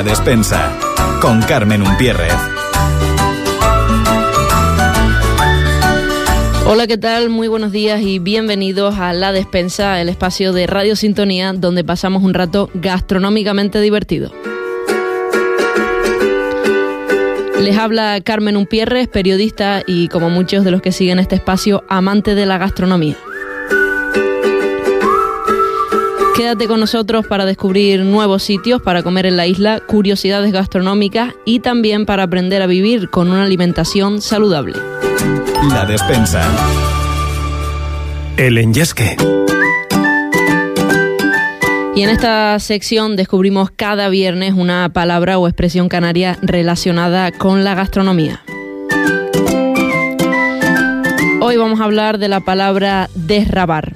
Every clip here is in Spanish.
La despensa con Carmen Umpierrez. Hola, ¿qué tal? Muy buenos días y bienvenidos a La Despensa, el espacio de Radio Sintonía donde pasamos un rato gastronómicamente divertido. Les habla Carmen Umpierres, periodista y como muchos de los que siguen este espacio, amante de la gastronomía. Quédate con nosotros para descubrir nuevos sitios para comer en la isla, curiosidades gastronómicas y también para aprender a vivir con una alimentación saludable. La despensa. El enyesque. Y en esta sección descubrimos cada viernes una palabra o expresión canaria relacionada con la gastronomía. Hoy vamos a hablar de la palabra desrabar.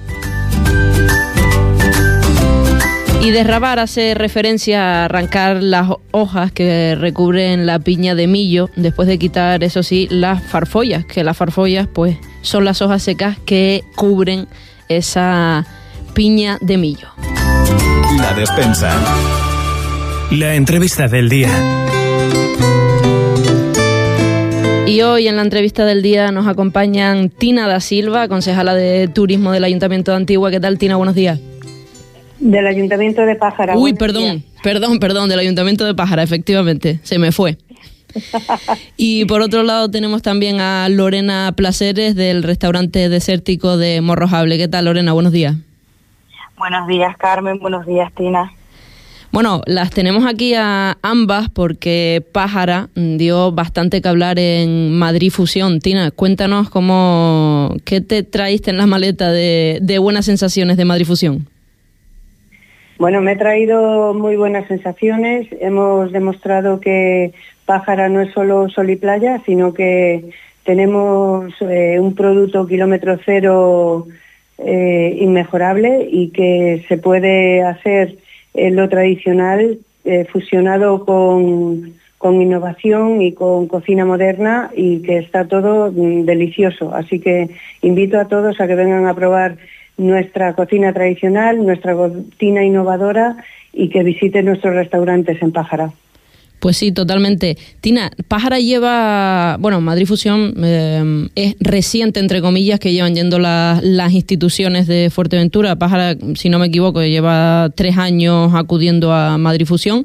Y derrabar hace referencia a arrancar las hojas que recubren la piña de millo, después de quitar, eso sí, las farfollas, que las farfollas pues son las hojas secas que cubren esa piña de millo. La despensa. La entrevista del día. Y hoy en la entrevista del día nos acompañan Tina da Silva, concejala de Turismo del Ayuntamiento de Antigua. ¿Qué tal, Tina? Buenos días. Del Ayuntamiento de Pájara. Uy, perdón, días. perdón, perdón, del Ayuntamiento de Pájara, efectivamente, se me fue. Y por otro lado tenemos también a Lorena Placeres del restaurante desértico de Morrojable. ¿Qué tal, Lorena? Buenos días. Buenos días, Carmen. Buenos días, Tina. Bueno, las tenemos aquí a ambas porque Pájara dio bastante que hablar en Madrid Fusión. Tina, cuéntanos cómo, qué te traíste en la maleta de, de buenas sensaciones de Madrid Fusión. Bueno, me he traído muy buenas sensaciones. Hemos demostrado que Pájara no es solo sol y playa, sino que tenemos eh, un producto kilómetro cero eh, inmejorable y que se puede hacer eh, lo tradicional eh, fusionado con, con innovación y con cocina moderna y que está todo mm, delicioso. Así que invito a todos a que vengan a probar nuestra cocina tradicional, nuestra cocina innovadora y que visiten nuestros restaurantes en Pájara. Pues sí, totalmente. Tina, Pájara lleva, bueno, Madrid Fusión eh, es reciente, entre comillas, que llevan yendo la- las instituciones de Fuerteventura. Pájara, si no me equivoco, lleva tres años acudiendo a Madrid Fusión.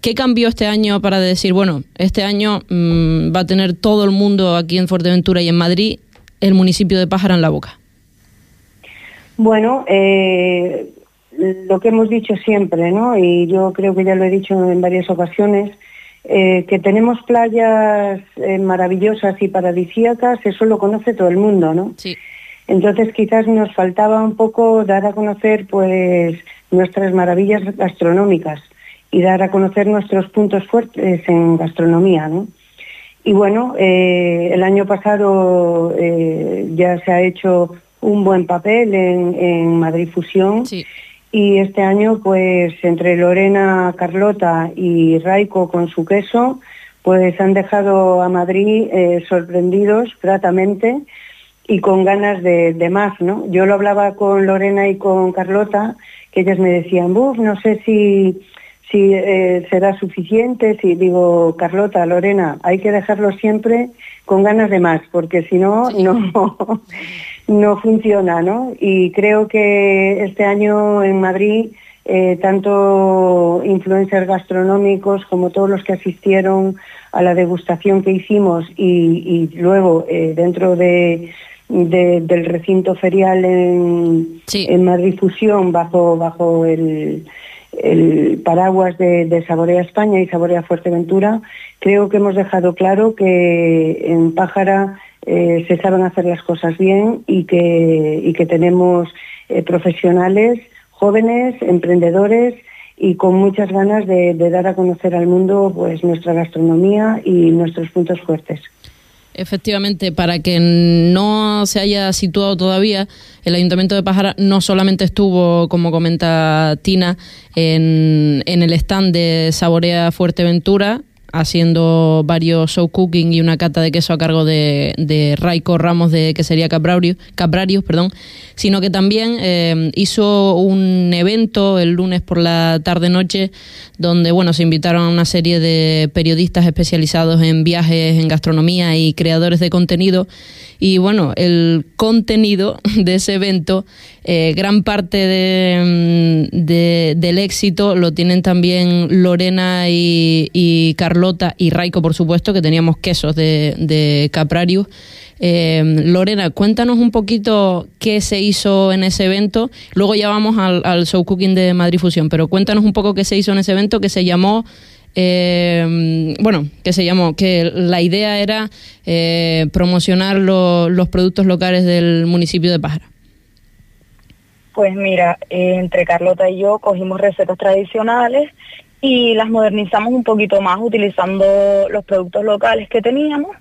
¿Qué cambió este año para decir, bueno, este año mm, va a tener todo el mundo aquí en Fuerteventura y en Madrid el municipio de Pájara en la boca? Bueno, eh, lo que hemos dicho siempre, ¿no? Y yo creo que ya lo he dicho en varias ocasiones, eh, que tenemos playas eh, maravillosas y paradisíacas, eso lo conoce todo el mundo, ¿no? Sí. Entonces quizás nos faltaba un poco dar a conocer pues nuestras maravillas gastronómicas y dar a conocer nuestros puntos fuertes en gastronomía, ¿no? Y bueno, eh, el año pasado ya se ha hecho un buen papel en, en Madrid Fusión Sí. y este año pues entre Lorena, Carlota y Raico con su queso pues han dejado a Madrid eh, sorprendidos gratamente y con ganas de, de más, ¿no? Yo lo hablaba con Lorena y con Carlota, que ellas me decían, Buf, no sé si, si eh, será suficiente, si digo, Carlota, Lorena, hay que dejarlo siempre con ganas de más, porque si no, no, no funciona, ¿no? Y creo que este año en Madrid, eh, tanto influencers gastronómicos como todos los que asistieron a la degustación que hicimos y, y luego eh, dentro de, de- del recinto ferial en, Sí. en Madrid Fusión bajo, bajo el, el paraguas de, de Saborea España y Saborea Fuerteventura, creo que hemos dejado claro que en Pájara eh, se saben hacer las cosas bien y que, y que tenemos eh, profesionales, jóvenes, emprendedores y con muchas ganas de, dar a conocer al mundo pues nuestra gastronomía y nuestros puntos fuertes. Efectivamente, para que no se haya situado todavía, el Ayuntamiento de Pájara no solamente estuvo, como comenta Tina, en, en el stand de Saborea Fuerteventura, haciendo varios show cooking y una cata de queso a cargo de, de Raico Ramos de que sería Cabrarius, Cabrarius perdón, sino que también eh, hizo un evento el lunes por la tarde-noche donde bueno se invitaron a una serie de periodistas especializados en viajes, en gastronomía y creadores de contenido. Y bueno, el contenido de ese evento, eh, gran parte de, mm, del éxito lo tienen también Lorena y, Carlota y Raico, por supuesto, que teníamos quesos de, de Caprarius. Eh, Lorena, cuéntanos un poquito qué se hizo en ese evento. Luego ya vamos al, al show cooking de Madrid Fusión, pero cuéntanos un poco qué se hizo en ese evento que se llamó eh, bueno, que se llamó, que la idea era eh, promocionar los productos locales del municipio de Pájara. Pues mira, entre Carlota y yo cogimos recetas tradicionales y las modernizamos un poquito más utilizando los productos locales que teníamos.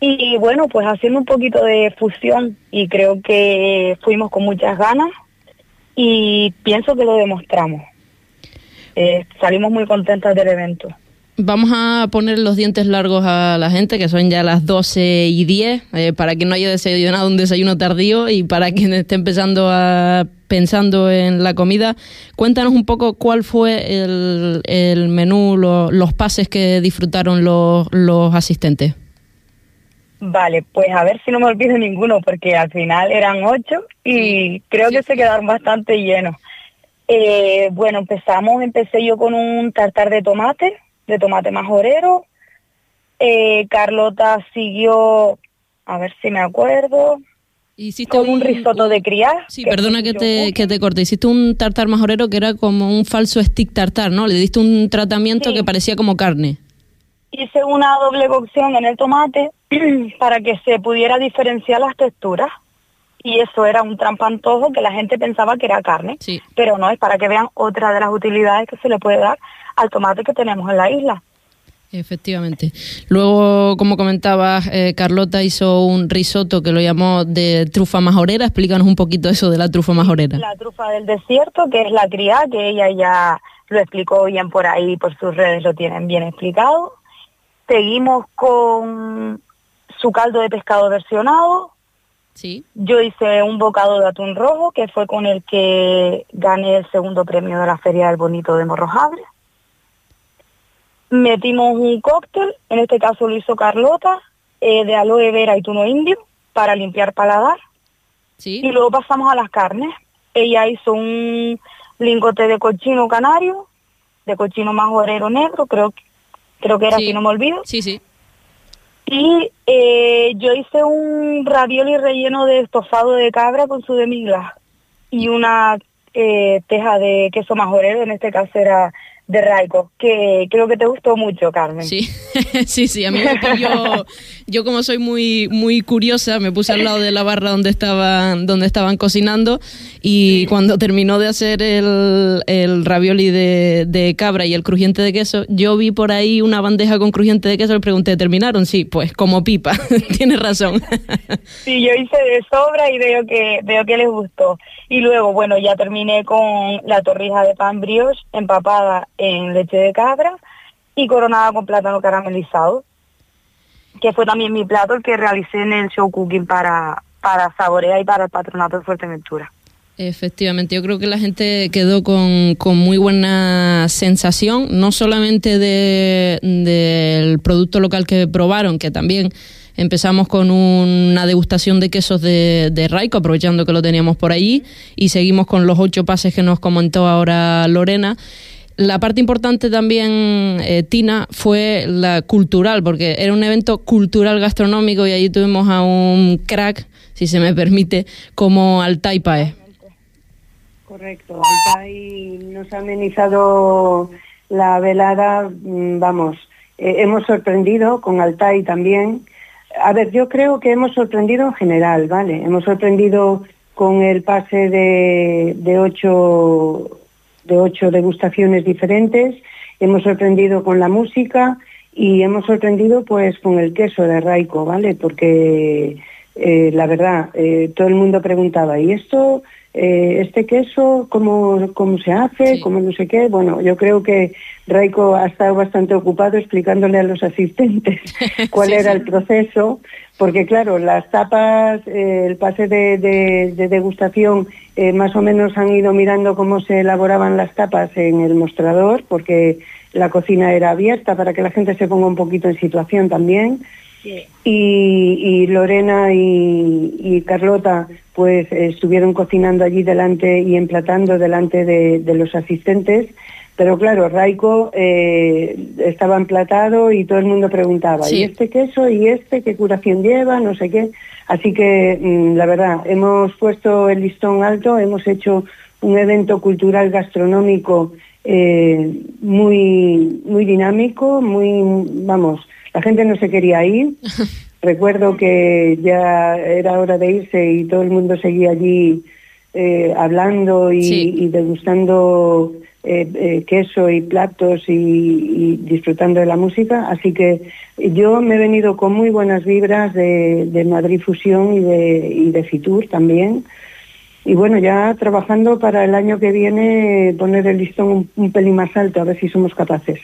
Y bueno, pues haciendo un poquito de fusión y creo que fuimos con muchas ganas y pienso que lo demostramos. Eh, salimos muy contentas del evento. Vamos a poner los dientes largos a la gente, que son ya las 12 y 10, eh, para que no haya desayunado un desayuno tardío y para quien esté empezando a pensando en la comida. Cuéntanos un poco cuál fue el, menú, los pases que disfrutaron los, los asistentes. Vale, pues a ver si no me olvido ninguno, porque al final eran ocho y creo que se quedaron bastante llenos. Eh, bueno, empezamos, empecé yo con un tartar de tomate, de tomate majorero. Eh, Carlota siguió, a ver si me acuerdo, Hiciste con un, risotto de criar. Sí, perdona que te, que te corte. Hiciste un tartar majorero que era como un falso stick tartar, ¿no? Le diste un tratamiento que parecía como carne. Hice una doble cocción en el tomate para que se pudiera diferenciar las texturas y eso era un trampantojo que la gente pensaba que era carne, pero no es para que vean otra de las utilidades que se le puede dar al tomate que tenemos en la isla. Efectivamente. Luego, como comentabas, eh, Carlota hizo un risotto que lo llamó de trufa majorera. Explícanos un poquito eso de la trufa majorera. La trufa del desierto, que es la cría, que ella ya lo explicó bien por ahí, por sus redes lo tienen bien explicado. Seguimos con su caldo de pescado versionado, Sí. Yo hice un bocado de atún rojo, que fue con el que gané el segundo premio de la Feria del Bonito de Morrojable. Metimos un cóctel, en este caso lo hizo Carlota, eh, de aloe vera y tuno indio, para limpiar paladar. Sí. Y luego pasamos a las carnes. Ella hizo un lingote de cochino canario, de cochino majorero negro, creo, creo que era, si no me olvido. Sí, sí. Y eh, yo hice un ravioli relleno de estofado de cabra con su demiglas y una eh, teja de queso majorero, en este caso era de Raico, que creo que te gustó mucho, Carmen. Sí, sí, sí, a mí me pilló, yo como soy muy muy curiosa, me puse al lado de la barra donde estaban donde estaban cocinando y cuando terminó de hacer el, el ravioli de, de, cabra y el crujiente de queso, yo vi por ahí una bandeja con crujiente de queso, le pregunté, ¿terminaron? Sí, pues como pipa, tienes razón. sí, yo hice de sobra y veo que veo que les gustó. Y luego, bueno, ya terminé con la torrija de pan brioche empapada en leche de cabra y coronada con plátano caramelizado, que fue también mi plato el que realicé en el show cooking para, para Saborea y para el patronato de Fuerteventura. Efectivamente, yo creo que la gente quedó con, con muy buena sensación, no solamente del de, producto local que probaron, que también empezamos con una degustación de quesos de, de Raico, aprovechando que lo teníamos por allí, y seguimos con los ocho pases que nos comentó ahora Lorena. La parte importante también, eh, Tina, fue la cultural, porque era un evento cultural gastronómico y allí tuvimos a un crack, si se me permite, como Altai Paez. Correcto, Altai nos ha amenizado la velada, mm, vamos, eh, hemos sorprendido con Altai también. A ver, yo creo que hemos sorprendido en general, ¿vale? Hemos sorprendido con el pase de, de ocho de ocho degustaciones diferentes, hemos sorprendido con la música y hemos sorprendido pues con el queso de Raico, ¿vale? Porque eh, la verdad, eh, todo el mundo preguntaba, ¿y esto, eh, este queso, cómo, cómo se hace? Sí. ¿Cómo no sé qué? Bueno, yo creo que Raiko ha estado bastante ocupado explicándole a los asistentes cuál Sí, era sí. el proceso, porque claro, las tapas, eh, el pase de, de- de degustación, eh, más o menos han ido mirando cómo se elaboraban las tapas en el mostrador, porque la cocina era abierta para que la gente se ponga un poquito en situación también. Sí. Y, y Lorena y, y Carlota pues eh, estuvieron cocinando allí delante y emplatando delante de, de los asistentes. Pero claro, Raiko eh, estaba emplatado y todo el mundo preguntaba, Sí. ¿y este queso? ¿Y este? ¿Qué curación lleva? No sé qué. Así que, mm, la verdad, hemos puesto el listón alto, hemos hecho un evento cultural gastronómico eh, muy, muy dinámico, muy, vamos, la gente no se quería ir. Recuerdo que ya era hora de irse y todo el mundo seguía allí eh, hablando y, Sí. y degustando eh, eh, queso y platos y, disfrutando de la música. Así que yo me he venido con muy buenas vibras de, de Madrid Fusión y de, y de Fitur también. Y bueno, ya trabajando para el año que viene poner el listón un, un pelín más alto, a ver si somos capaces.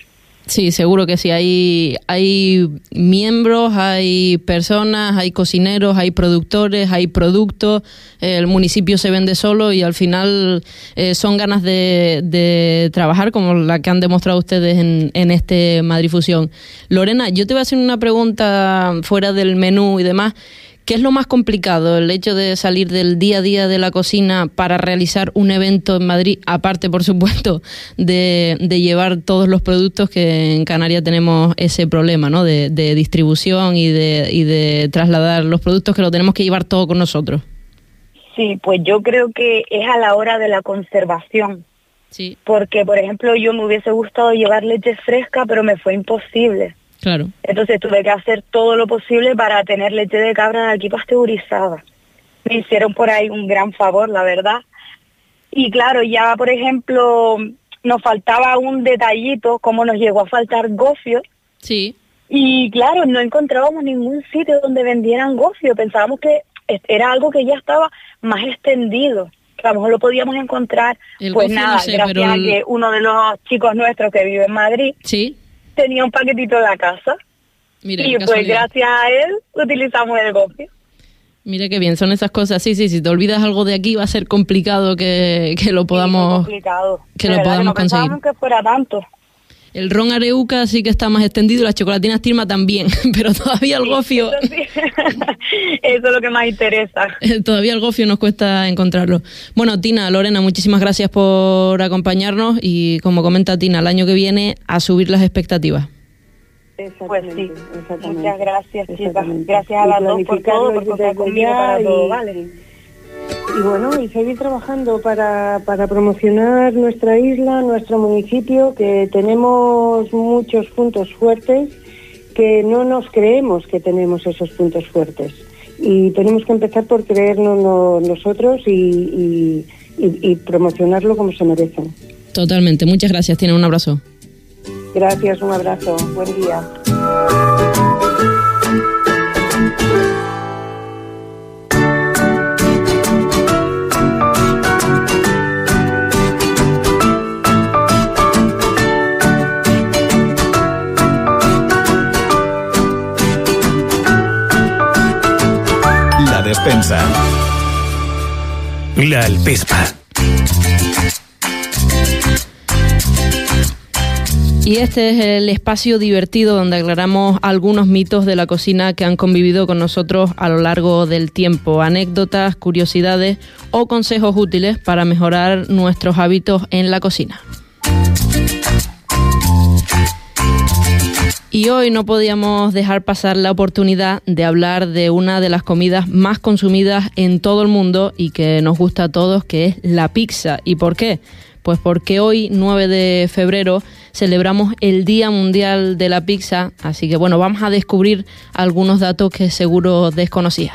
Sí, seguro que sí. Hay, hay miembros, hay personas, hay cocineros, hay productores, hay productos. El municipio se vende solo y al final eh, son ganas de, de trabajar como la que han demostrado ustedes en, en este Madrid Fusión. Lorena, yo te voy a hacer una pregunta fuera del menú y demás. ¿Qué es lo más complicado? El hecho de salir del día a día de la cocina para realizar un evento en Madrid, aparte, por supuesto, de, de llevar todos los productos que en Canarias tenemos ese problema, ¿no? De, de distribución y de, y de trasladar los productos que lo tenemos que llevar todo con nosotros. Sí, pues yo creo que es a la hora de la conservación. Sí, Porque, por ejemplo, yo me hubiese gustado llevar leche fresca, pero me fue imposible. Claro. Entonces tuve que hacer todo lo posible para tener leche de cabra de aquí pasteurizada. Me hicieron por ahí un gran favor, la verdad. Y claro, ya por ejemplo, nos faltaba un detallito, como nos llegó a faltar gofio. Sí, Y claro, no encontrábamos ningún sitio donde vendieran gofio. Pensábamos que era algo que ya estaba más extendido. Que a lo mejor lo podíamos encontrar. El pues gofio no nada, sé, gracias a que uno de los chicos nuestros que vive en Madrid sí. Tenía un paquetito en la casa. Mira, y pues gracias a él utilizamos el gofio. Mira qué bien, son esas cosas. Sí, sí, si te olvidas algo de aquí va a ser complicado que, que lo Sí, podamos... complicado. que lo podamos no pensábamos conseguir. que fuera tanto. El ron areuca sí que está más extendido, las chocolatinas Tirma también, pero todavía el gofio, Eso, sí. Eso es lo que más interesa. todavía el gofio nos cuesta encontrarlo. Bueno, Tina, Lorena, muchísimas gracias por acompañarnos y como comenta Tina, el año que viene a subir las expectativas. Pues sí. Muchas gracias, chicas. Gracias a las dos por todo, por planificarlo contar desde conmigo ya para todo, y- ¿vale? Y bueno, y seguir trabajando para, para promocionar nuestra isla, nuestro municipio, que tenemos muchos puntos fuertes, que no nos creemos que tenemos esos puntos fuertes. Y tenemos que empezar por creernos nosotros y, y- y- y promocionarlo como se merecen. Totalmente, muchas gracias, Tina, un abrazo. Gracias, un abrazo, buen día. Despensa. La Alpespa. Y este es el espacio divertido donde aclaramos algunos mitos de la cocina que han convivido con nosotros a lo largo del tiempo, anécdotas, curiosidades o consejos útiles para mejorar nuestros hábitos en la cocina. Y hoy no podíamos dejar pasar la oportunidad de hablar de una de las comidas más consumidas en todo el mundo y que nos gusta a todos, que es la pizza. ¿Y por qué? Pues porque hoy, 9 de febrero, celebramos el Día Mundial de la Pizza, así que bueno, vamos a descubrir algunos datos que seguro desconocías.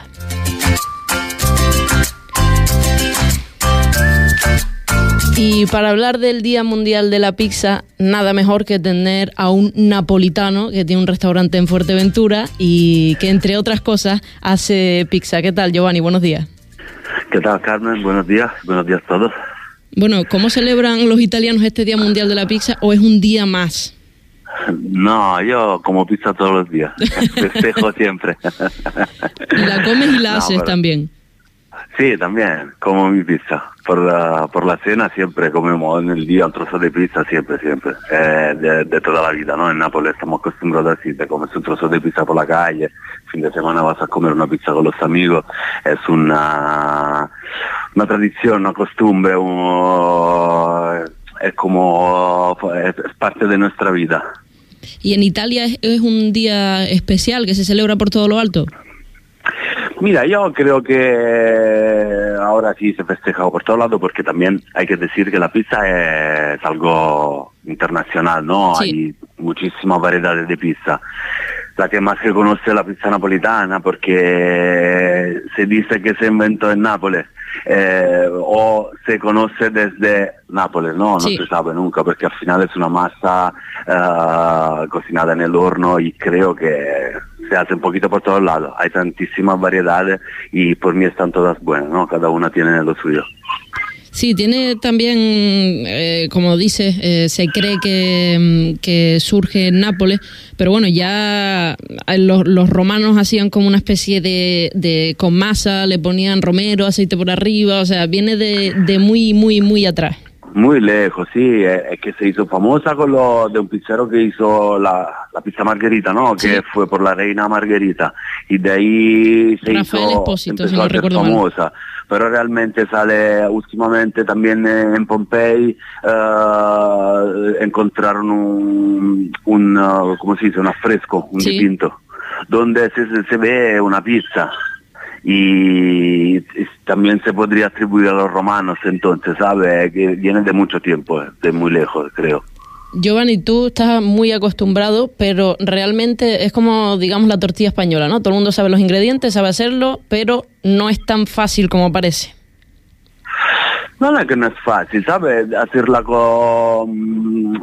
Y para hablar del Día Mundial de la Pizza, nada mejor que tener a un napolitano que tiene un restaurante en Fuerteventura y que, entre otras cosas, hace pizza. ¿Qué tal, Giovanni? Buenos días. ¿Qué tal, Carmen? Buenos días. Buenos días a todos. Bueno, ¿cómo celebran los italianos este Día Mundial de la Pizza o es un día más? No, yo como pizza todos los días. Festejo siempre. La comes y la No, haces pero- también. Sí, también, como mi pizza. Por la, por la cena siempre comemos en el día un trozo de pizza, siempre, siempre. Eh, de, toda la vida, ¿no? En Nápoles estamos acostumbrados así, te comes un trozo de pizza por la calle, fin de semana vas a comer una pizza con los amigos. Es una, una tradición, una costumbre, es como, es, parte de nuestra vida. ¿Y en Italia es un día especial que se celebra por todo lo alto? Mira, yo creo que ahora sí se festeja por todo lado porque también hay que decir que la pizza es algo internacional, ¿no? Sí. Hay muchísimas variedades de pizza. La que más que conoce es la pizza napolitana porque se dice que se inventó en Nápoles eh, o se conoce desde Nápoles, ¿no? No Sí. se sabe nunca porque al final es una masa eh, cocinada en el horno y creo que se hace un poquito por todos lados. Hay tantísimas variedades y por mí están todas buenas, ¿no? Cada una tiene lo suyo. Sí, tiene también, eh, como dices, eh, se cree que, mm, que surge en Nápoles, pero bueno, ya eh, los, los romanos hacían como una especie de, de con masa, le ponían romero, aceite por arriba, o sea, viene de, de muy, muy, muy atrás. Muy lejos, sí, es, es que se hizo famosa con lo de un pizzero que hizo la, la pizza margherita, ¿no? Sí. Que fue por la reina Margherita y de ahí se Rafael hizo, Espósito, si empezó no a ser mal. famosa. Pero realmente sale últimamente también en Pompei eh, encontraron un, un uh, ¿cómo se dice? Un affresco, un Sí. dipinto, donde se ve una pizza y, también se podría atribuir a los romanos entonces, ¿sabe? Que viene de mucho tiempo, eh, de muy lejos, creo. Giovanni, tú estás muy acostumbrado, pero realmente es como, digamos, la tortilla española, ¿no? Todo el mundo sabe los ingredientes, sabe hacerlo, pero no es tan fácil como parece. No es que no es fácil, ¿sabes? Hacerla con,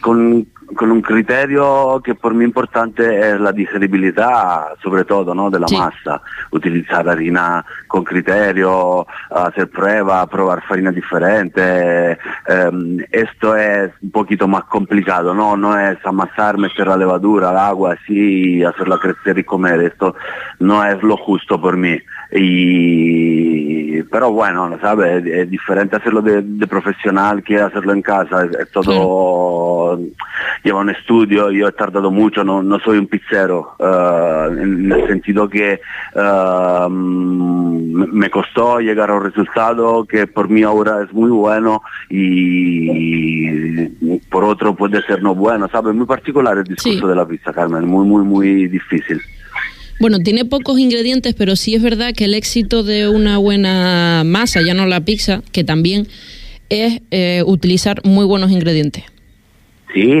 con, con un criterio que por mí importante es la digeribilidad, sobre todo, ¿no? De la Sí. masa. Utilizar harina con criterio, hacer pruebas, probar farina diferente. Em, esto es un poquito más complicado, ¿no? No es amasar, meter la levadura, el agua, así, hacerla crecer y comer. Esto no es lo justo por mí. Y, pero bueno, ¿no ¿sabes? Es, diferente hacerlo de, de profesional que hacerlo en casa. Es, es todo, lleva un estudio, yo he tardado mucho, no, no soy un pizzero, eh, en el sentido que mm, me costó llegar a un resultado que por mí ahora es muy bueno y por otro puede ser no bueno, ¿sabes? Muy particular el discurso Sí. de la pizza, Carmen, muy, muy, muy difícil. Bueno, tiene pocos ingredientes, pero sí es verdad que el éxito de una buena masa, ya no la pizza, que también es eh, utilizar muy buenos ingredientes. Sí,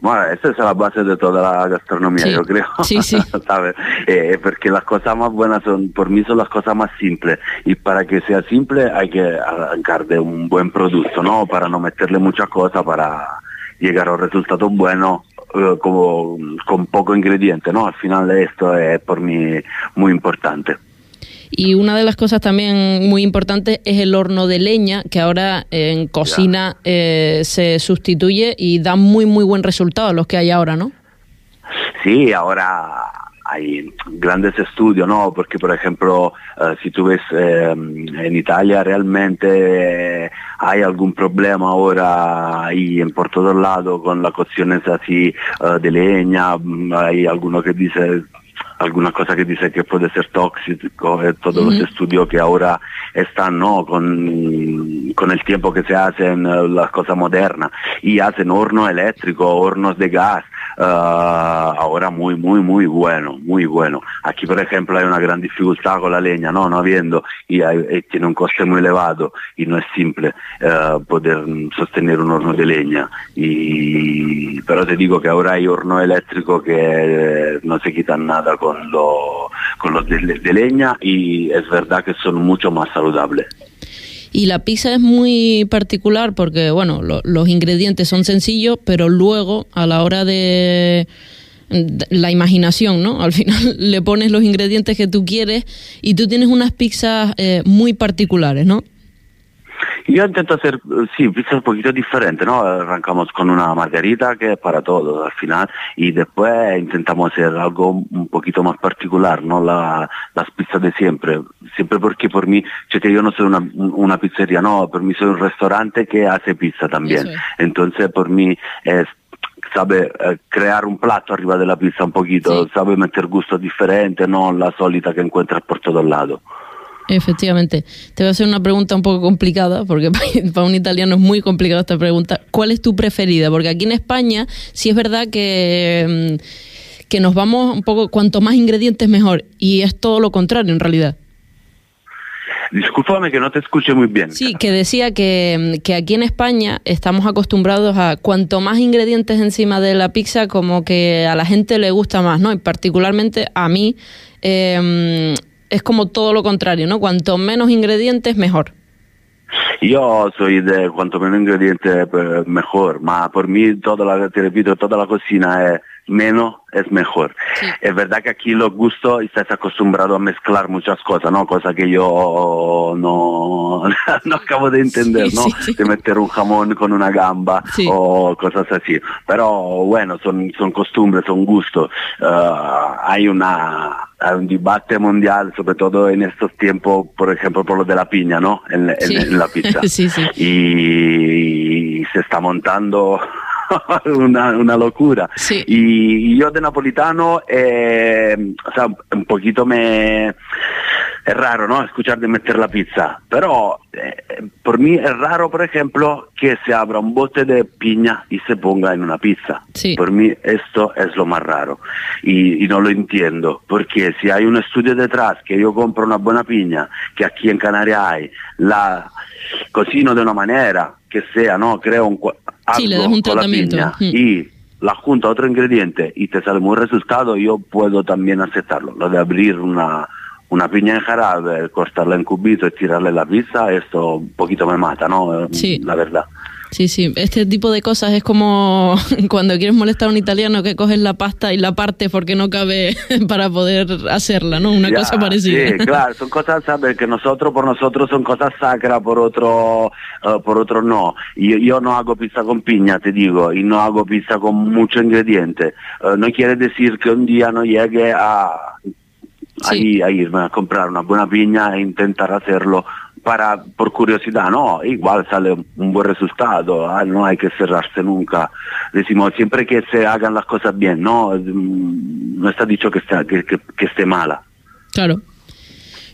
bueno, esa es la base de toda la gastronomía, Sí, yo creo. sí, sí. ¿Sabes? Eh, porque las cosas más buenas son, por mí son las cosas más simples. Y para que sea simple hay que arrancar de un buen producto, ¿no? Para no meterle muchas cosas, para llegar a un resultado bueno eh, como, con poco ingrediente, ¿no? Al final esto es por mí muy importante. Y una de las cosas también muy importantes es el horno de leña, que ahora en cocina eh, se sustituye y da muy, muy buen resultado los que hay ahora, ¿no? Sí, ahora hay grandes estudios, ¿no? Porque, por ejemplo, eh, si tú ves eh, en Italia realmente eh, hay algún problema ahora y en por todos lados con las cocciones así eh, de leña, mm, hay alguno que dice alguna cosa que dice que puede ser tóxico, eh, todos los estudios que ahora están ¿no? con, con el tiempo que se hacen eh, las cosas modernas y hacen horno eléctrico, hornos de gas, eh, ahora muy, muy, muy bueno, muy bueno. Aquí, por ejemplo, hay una gran dificultad con la leña, no, no habiendo, y, hay- y tiene un coste muy elevado y no es simple eh, poder sostener un horno de leña. Y, pero te digo que ahora hay horno eléctrico que eh, no se quitan nada con, lo- con los de, de leña y es verdad que son mucho más saludables. Y la pizza es muy particular porque, bueno, los ingredientes son sencillos, pero luego a la hora de la imaginación, ¿no? Al final le pones los ingredientes que tú quieres y tú tienes unas pizzas eh, muy particulares, ¿no? Yo intento hacer, sí, pizzas un poquito diferentes, ¿no? Arrancamos con una margarita que es para todo al final y después intentamos hacer algo un poquito más particular, ¿no? La, las pizzas de siempre, siempre porque por mí, yo no soy una, una pizzería, no, por mí soy un restaurante que hace pizza también. Entonces por mí es sabe eh, crear un plato arriba de la pizza un poquito, sabe meter gusto diferente, no la solita que encuentras por todos lados. Efectivamente. Te voy a hacer una pregunta un poco complicada, porque para un italiano es muy complicada esta pregunta. ¿Cuál es tu preferida? Porque aquí en España sí es verdad que, mm, que nos vamos un poco, cuanto más ingredientes mejor, y es todo lo contrario en realidad. Discúlpame que no te escuche muy bien. Sí, que decía que, que, aquí en España estamos acostumbrados a cuanto más ingredientes encima de la pizza, como que a la gente le gusta más, ¿no? Y particularmente a mí eh, es como todo lo contrario, ¿no? Cuanto menos ingredientes, mejor. Yo soy de cuanto menos ingredientes pues, mejor, ma por mí toda la, te repito, toda la cocina es menos es mejor. Es verdad que aquí los gustos estás acostumbrado a mezclar muchas cosas, ¿no? Cosa que yo no, no acabo de entender, ¿no? De meter un jamón con una gamba o cosas así. Pero bueno, son, son costumbres, son gustos. Uh, hay una hay un debate mundial, sobre todo en estos tiempos, por ejemplo, por lo de la piña, ¿no? En, la pizza. y se está montando una, una, locura. Y, yo de napolitano, eh, o sea, un poquito me... Es raro, ¿no? Escuchar de meter la pizza, pero eh, por mí es raro, por ejemplo, que se abra un bote de piña y se ponga en una pizza. Por mí esto es lo más raro y, y, no lo entiendo, porque si hay un estudio detrás, que yo compro una buena piña, que aquí en Canarias hay, la cocino de una manera que sea, ¿no? Creo un, sí, le das un tratamiento. Mm. y la junta otro ingrediente y te sale muy resultado, yo puedo también aceptarlo. Lo de abrir una, una piña en jarabe, cortarla en cubito y tirarle la pizza, esto un poquito me mata, ¿no? Sí. La verdad. Sí, sí, este tipo de cosas es como cuando quieres molestar a un italiano que coges la pasta y la parte porque no cabe para poder hacerla, ¿no? Una cosa parecida. Sí, claro, son cosas, ¿sabes? Que nosotros, por nosotros son cosas sacras, por otro, uh, por otro no. Yo, yo no hago pizza con piña, te digo, y no hago pizza con mucho ingrediente. Uh, no quiere decir que un día no llegue a, a irme a comprar una buena piña e intentar hacerlo para por curiosidad, no, igual sale un buen resultado, ah, no hay que cerrarse nunca. Decimos siempre que se hagan las cosas bien, no, mm, no está dicho que esté, que, que esté mala. Claro.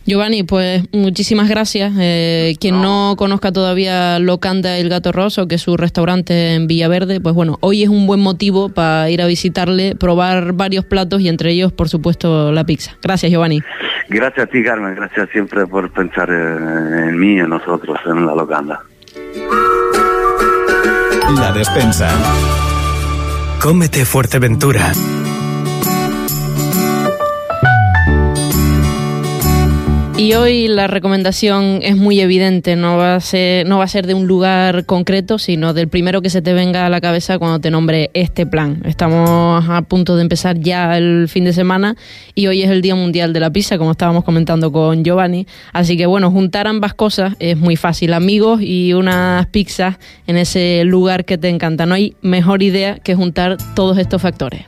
Giovanni, pues muchísimas gracias. Eh, quien no. conozca todavía Locanda El Gato Rosso, que es su restaurante en Villaverde, pues bueno, hoy es un buen motivo para ir a visitarle, probar varios platos y entre ellos, por supuesto, la pizza. Gracias, Giovanni. Gracias a ti, Carmen. Gracias siempre por pensar en mí y en nosotros, en la Locanda. La despensa. Cómete Fuerteventura. Y hoy la recomendación es muy evidente, no va a ser, no va a ser de un lugar concreto, sino del primero que se te venga a la cabeza cuando te nombre este plan. Estamos a punto de empezar ya el fin de semana y hoy es el Día Mundial de la Pizza, como estábamos comentando con Giovanni. Así que bueno, juntar ambas cosas es muy fácil, amigos y unas pizzas en ese lugar que te encanta. No hay mejor idea que juntar todos estos factores.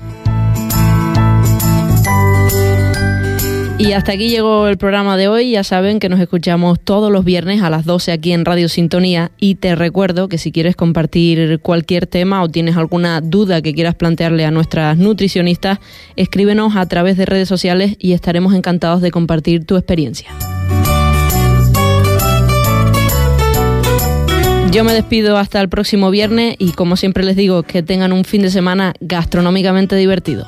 Y hasta aquí llegó el programa de hoy. Ya saben que nos escuchamos todos los viernes a las 12 aquí en Radio Sintonía. Y te recuerdo que si quieres compartir cualquier tema o tienes alguna duda que quieras plantearle a nuestras nutricionistas, escríbenos a través de redes sociales y estaremos encantados de compartir tu experiencia. Yo me despido hasta el próximo viernes y como siempre les digo, que tengan un fin de semana gastronómicamente divertido.